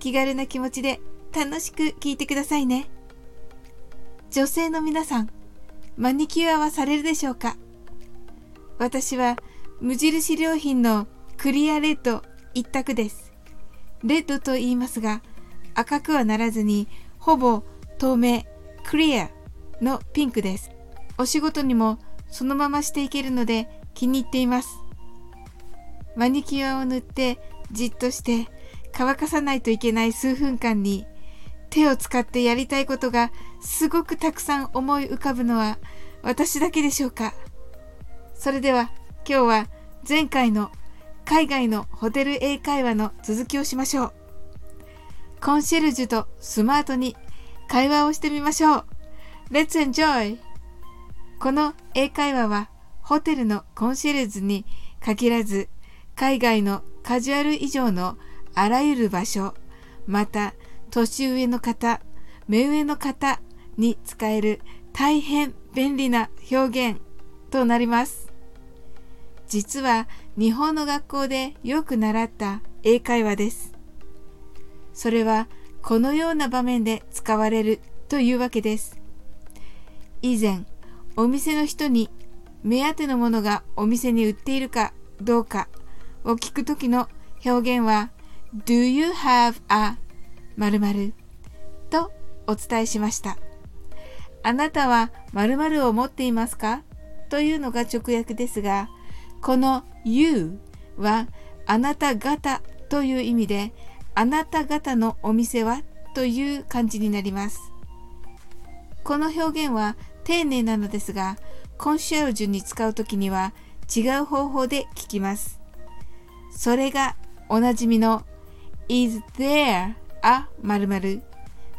気軽な気持ちで楽しく聞いてくださいね。女性の皆さん、マニキュアはされるでしょうか？私は無印良品のクリアレッド一択です。レッドと言いますが、赤くはならずに、ほぼ透明、クリアのピンクです。お仕事にもそのまましていけるので気に入っています。マニキュアを塗ってじっとして乾かさないといけない数分間に手を使ってやりたいことがすごくたくさん思い浮かぶのは私だけでしょうかそれでは今日は前回の海外のホテル英会話の続きをしましょう。コンシェルジュとスマートに会話をしてみましょう。Let's enjoy! この英会話はホテルのコンシェルジュに限らず海外のカジュアル以上のあらゆる場所、また年上の方、目上の方に使える大変便利な表現となります。実は日本の学校でよく習った英会話です。それはこのような場面で使われるというわけです。以前、お店の人に目当てのものがお店に売っているかどうかを聞くときの表現は Do you have a 〇〇とお伝えしました。あなたは〇〇を持っていますか？というのが直訳ですが、この you はあなた方という意味で、あなた方のお店は？という感じになります。この表現は丁寧なのですが、コンシェルジュに使うときには違う方法で聞きます。それがおなじみの is there a 〇〇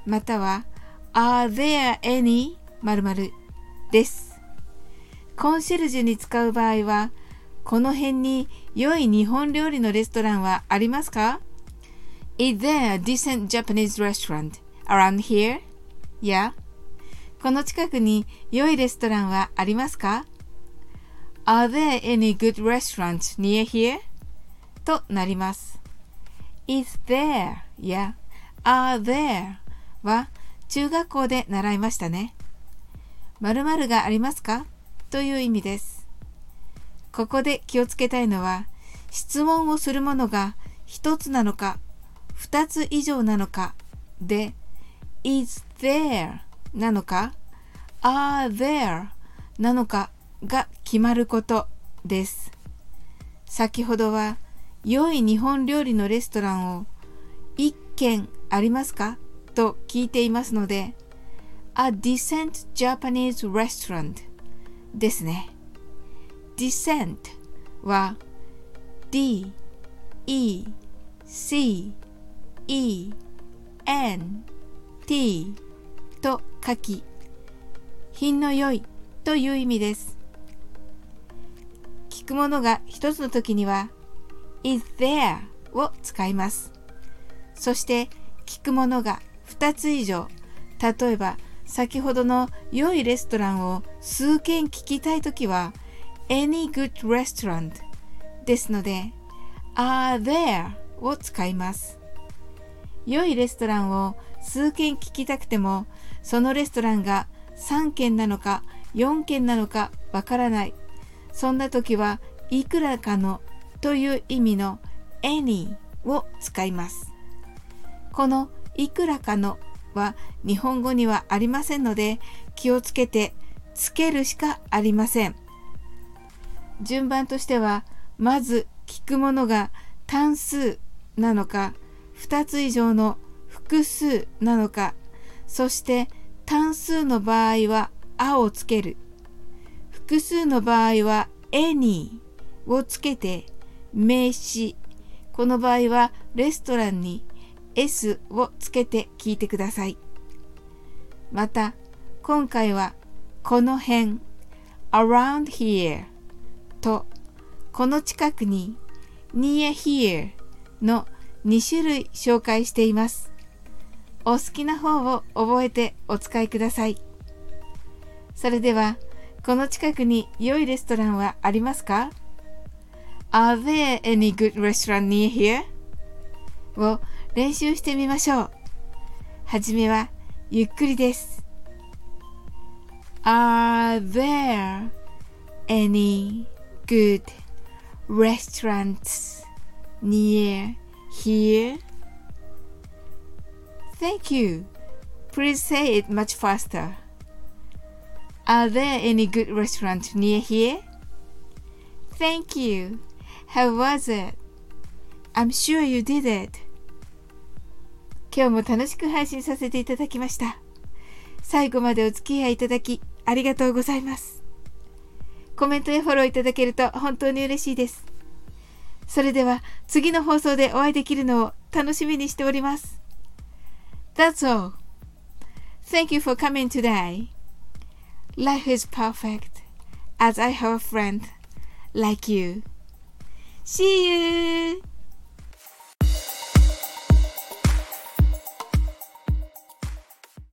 または are there any 〇〇です。コンシェルジュに使う場合はこの辺に良い日本料理のレストランはありますか Is there a decent Japanese restaurant around here? Yeah. この近くに良いレストランはありますか Are there any good restaurants near here? となります。Is there? や are there? は中学校で習いましたね。〇〇がありますか？という意味です。ここで気をつけたいのは質問をするものが一つなのか二つ以上なのかで is there なのか are there なのかが決まることです。先ほどは良い日本料理のレストランを一軒ありますか？と聞いていますので A decent Japanese restaurant ですね。decent は D, E, C, E, N, T と書き品の良いという意味です。聞くものが一つの時には is there を使います。そして聞くものが2つ以上、例えば先ほどの良いレストランを数軒聞きたいときは any good restaurant ですので are there を使います。良いレストランを数軒聞きたくてもそのレストランが3軒なのか4軒なのかわからない。そんな時はいくらかのという意味の any を使います。このいくらかのは日本語にはありませんので気をつけてつけるしかありません。順番としてはまず聞くものが単数なのか2つ以上の複数なのかそして単数の場合は「あ」をつける複数の場合は「any」をつけて名詞この場合はレストランに S をつけて聞いてください。また、今回はこの辺 around here とこの近くに near here の2種類紹介しています。お好きな方を覚えてお使いください。それでは、この近くに良いレストランはありますか？?Are there any good restaurant near here? を練習してみましょう。はじめはゆっくりです。Are there any good restaurants near here? Thank you. Please say it much faster. Are there any good restaurants near here? Thank you. How was it? I'm sure you did it. 今日も楽しく配信させていただきました。最後までお付き合いいただきありがとうございます。コメントやフォローいただけると本当に嬉しいです。それでは次の放送でお会いできるのを楽しみにしております。That's all. Thank you for coming today. Life is perfect as I have a friend like you. See you!